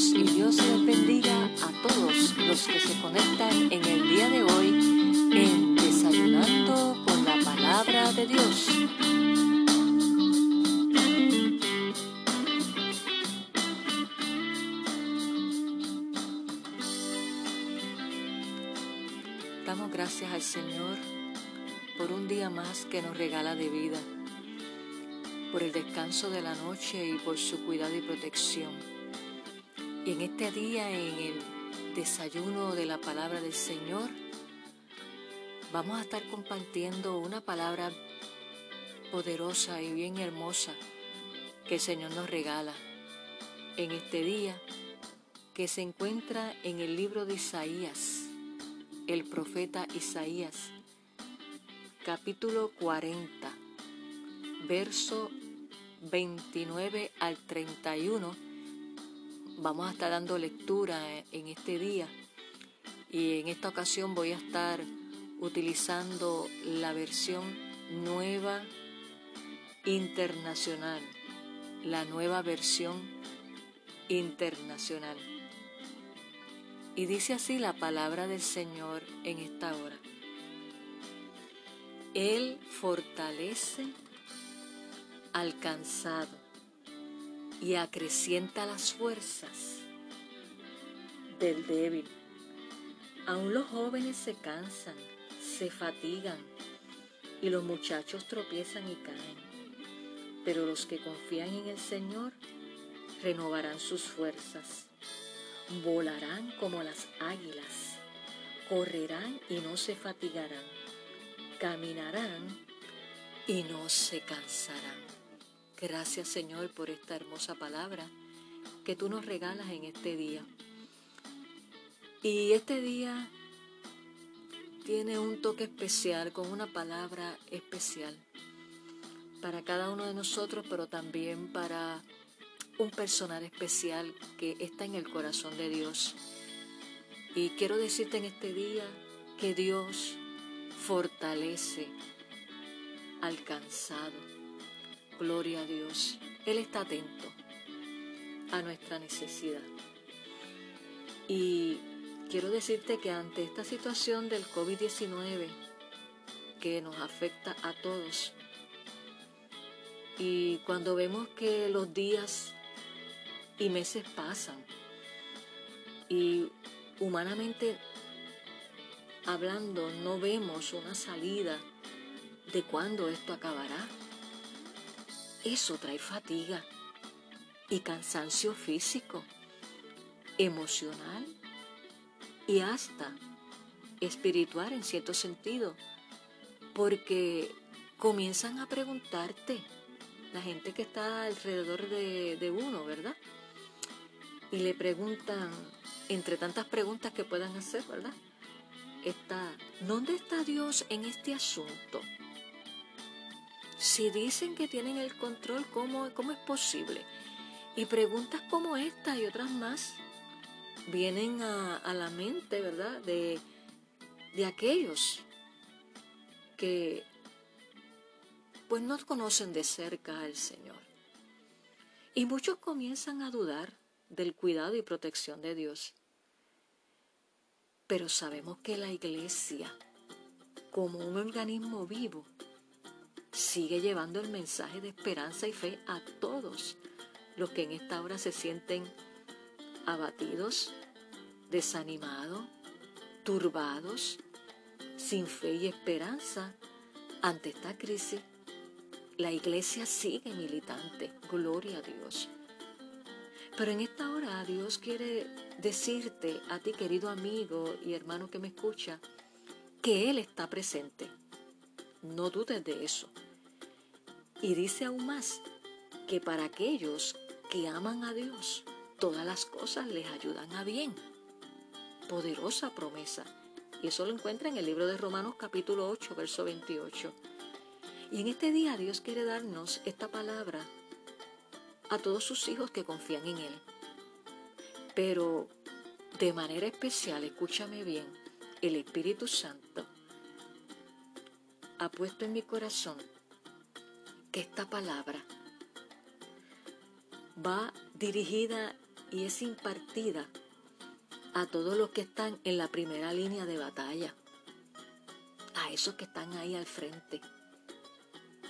y Dios les bendiga a todos los que se conectan en el día de hoy en Desayunando con la Palabra de Dios. Damos gracias al Señor por un día más que nos regala de vida por el descanso de la noche y por su cuidado y protección. Y en este día, en el desayuno de la palabra del Señor, vamos a estar compartiendo una palabra poderosa y bien hermosa que el Señor nos regala en este día que se encuentra en el libro de Isaías, el profeta Isaías, capítulo 40, verso 29 al 31. Vamos a estar dando lectura en este día y en esta ocasión voy a estar utilizando la versión nueva internacional, la nueva versión internacional. Y dice así la palabra del Señor en esta hora. Él fortalece al cansado y acrecienta las fuerzas del débil. Aún los jóvenes se cansan se fatigan y los muchachos tropiezan y caen. Pero los que confían en el Señor renovarán sus fuerzas, volarán como las águilas, correrán y no se fatigarán, caminarán y no se cansarán. Gracias Señor por esta hermosa palabra que tú nos regalas en este día. Y este día tiene un toque especial, con una palabra especial para cada uno de nosotros, pero también para un personal especial que está en el corazón de Dios. Y quiero decirte en este día que Dios fortalece al cansado. Gloria a Dios. Él está atento a nuestra necesidad. Y Quiero decirte que ante esta situación del COVID-19 que nos afecta a todos, y cuando vemos que los días y meses pasan y humanamente hablando no vemos una salida de cuándo esto acabará, eso trae fatiga y cansancio físico, emocional y hasta espiritual en cierto sentido, porque comienzan a preguntarte la gente que está alrededor de, uno, ¿verdad? Y le preguntan, entre tantas preguntas que puedan hacer, ¿verdad? Está, ¿dónde está Dios en este asunto? Si dicen que tienen el control, ¿cómo, cómo es posible? Y preguntas como esta y otras más vienen a, la mente, ¿verdad? De, de aquellos que pues no conocen de cerca al Señor. Y muchos comienzan a dudar del cuidado y protección de Dios. Pero sabemos que la iglesia, como un organismo vivo, sigue llevando el mensaje de esperanza y fe a todos los que en esta hora se sienten abatidos, desanimados, turbados, sin fe y esperanza ante esta crisis. La iglesia sigue militante, gloria a Dios. Pero en esta hora Dios quiere decirte a ti, querido amigo y hermano que me escucha, que Él está presente. No dudes de eso. Y dice aún más que para aquellos que aman a Dios, todas las cosas les ayudan a bien. Poderosa promesa. Y eso lo encuentra en el libro de Romanos capítulo 8, verso 28. Y en este día Dios quiere darnos esta palabra a todos sus hijos que confían en Él. Pero de manera especial, escúchame bien, el Espíritu Santo ha puesto en mi corazón que esta palabra va dirigida y es impartida a todos los que están en la primera línea de batalla, a esos que están ahí al frente,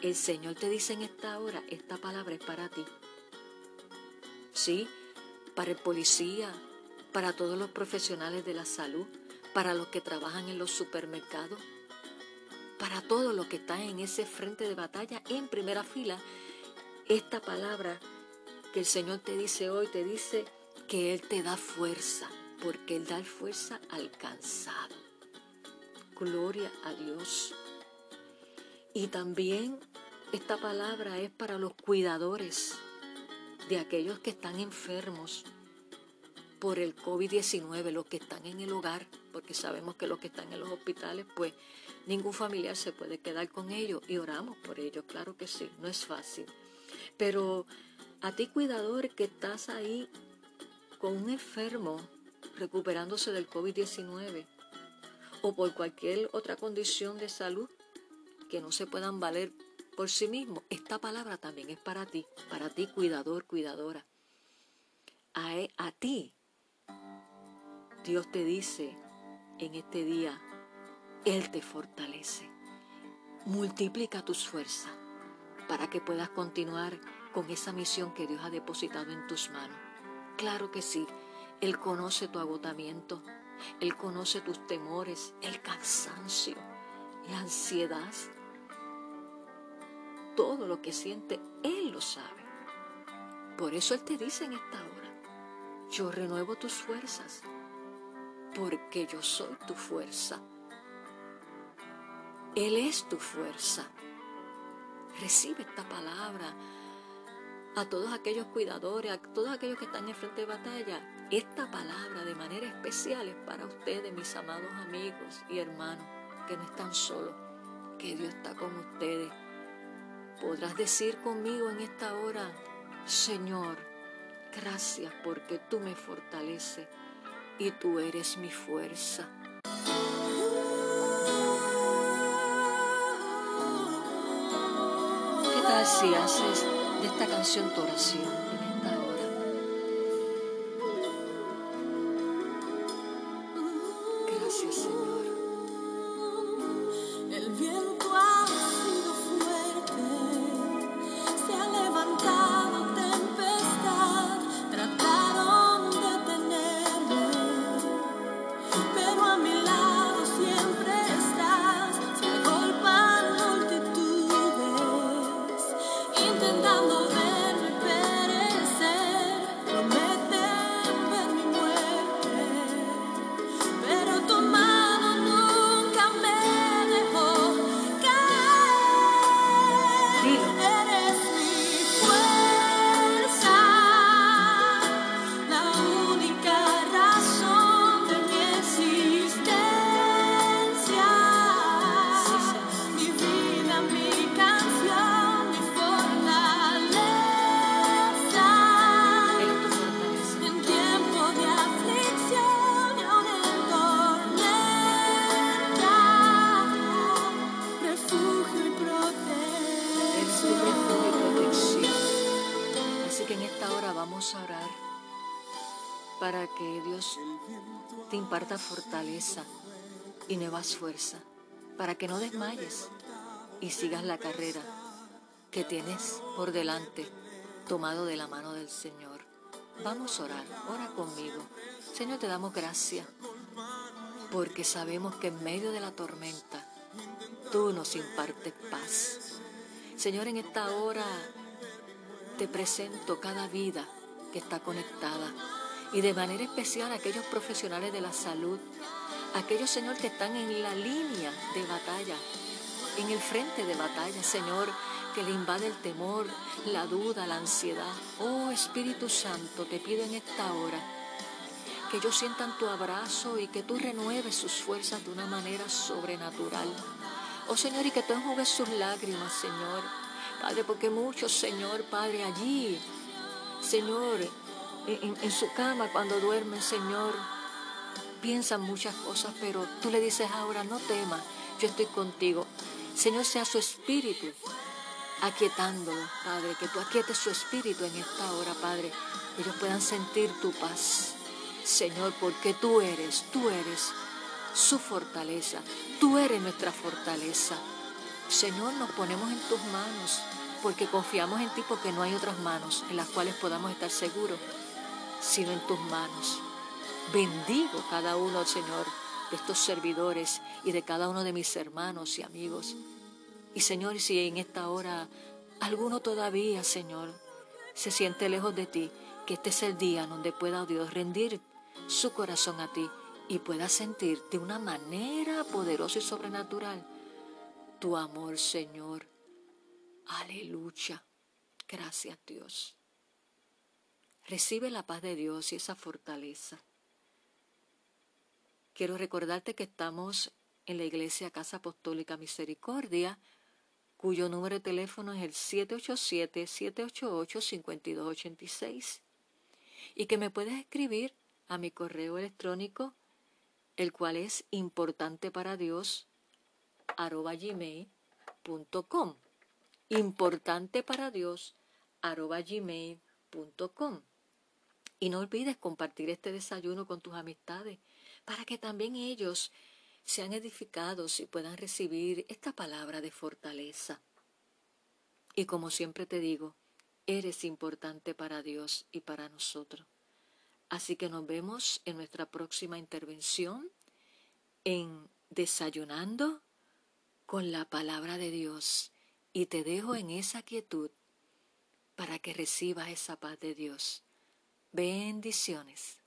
el Señor te dice en esta hora, esta palabra es para ti. Sí, para el policía, para todos los profesionales de la salud, para los que trabajan en los supermercados, para todos los que están en ese frente de batalla en primera fila. Esta palabra que el Señor te dice hoy, te dice que Él te da fuerza, porque Él da fuerza al cansado. Gloria a Dios. Y también esta palabra es para los cuidadores de aquellos que están enfermos por el COVID-19, los que están en el hogar, porque sabemos que los que están en los hospitales, pues ningún familiar se puede quedar con ellos y oramos por ellos, claro que sí, no es fácil. Pero a ti cuidador que estás ahí con un enfermo recuperándose del COVID-19 o por cualquier otra condición de salud que no se puedan valer por sí mismos, esta palabra también es para ti, para ti cuidador, cuidadora. A, a ti, Dios te dice en este día, Él te fortalece. Multiplica tus fuerzas para que puedas continuar con esa misión que Dios ha depositado en tus manos. Claro que sí, Él conoce tu agotamiento, Él conoce tus temores, el cansancio, la ansiedad. Todo lo que siente, Él lo sabe. Por eso Él te dice en esta hora, yo renuevo tus fuerzas, porque yo soy tu fuerza. Él es tu fuerza. Recibe esta palabra a todos aquellos cuidadores, a todos aquellos que están en frente de batalla. Esta palabra de manera especial es para ustedes, mis amados amigos y hermanos, que no están solos, que Dios está con ustedes. Podrás decir conmigo en esta hora, Señor, gracias porque tú me fortaleces y tú eres mi fuerza. ¿Qué tal si haces de esta canción tu oración? Te imparta fortaleza y nuevas fuerzas para que no desmayes y sigas la carrera que tienes por delante tomado de la mano del Señor. Vamos a orar, ora conmigo. Señor, te damos gracias porque sabemos que en medio de la tormenta tú nos impartes paz. Señor, en esta hora te presento cada vida que está conectada y de manera especial a aquellos profesionales de la salud, aquellos, Señor, que están en la línea de batalla, en el frente de batalla, Señor, que le invade el temor, la duda, la ansiedad. Oh Espíritu Santo, te pido en esta hora que ellos sientan tu abrazo y que tú renueves sus fuerzas de una manera sobrenatural. Oh Señor, y que tú enjugues sus lágrimas, Señor. Padre, porque muchos, Señor, Padre, allí, Señor, en, su cama cuando duerme, Señor, piensan muchas cosas, pero tú le dices ahora, no temas, yo estoy contigo. Señor, sea su espíritu aquietándolo, Padre, que tú aquietes su espíritu en esta hora, Padre, que ellos puedan sentir tu paz. Señor, porque tú eres, tú eres su fortaleza, tú eres nuestra fortaleza. Señor, nos ponemos en tus manos porque confiamos en ti porque no hay otras manos en las cuales podamos estar seguros, sino en tus manos. Bendigo cada uno, Señor, de estos servidores y de cada uno de mis hermanos y amigos. Y Señor, si en esta hora alguno todavía, Señor, se siente lejos de ti, que este es el día donde pueda oh Dios rendir su corazón a ti y pueda sentir de una manera poderosa y sobrenatural tu amor, Señor. Aleluya. Gracias, Dios. Recibe la paz de Dios y esa fortaleza. Quiero recordarte que estamos en la Iglesia Casa Apostólica Misericordia, cuyo número de teléfono es el 787-788-5286, y que me puedes escribir a mi correo electrónico, el cual es importante para Dios, arroba gmail.com. Importante para Dios, arroba gmail.com. Y no olvides compartir este desayuno con tus amistades para que también ellos sean edificados y puedan recibir esta palabra de fortaleza. Y como siempre te digo, eres importante para Dios y para nosotros. Así que nos vemos en nuestra próxima intervención en Desayunando con la palabra de Dios y te dejo en esa quietud para que recibas esa paz de Dios. Bendiciones.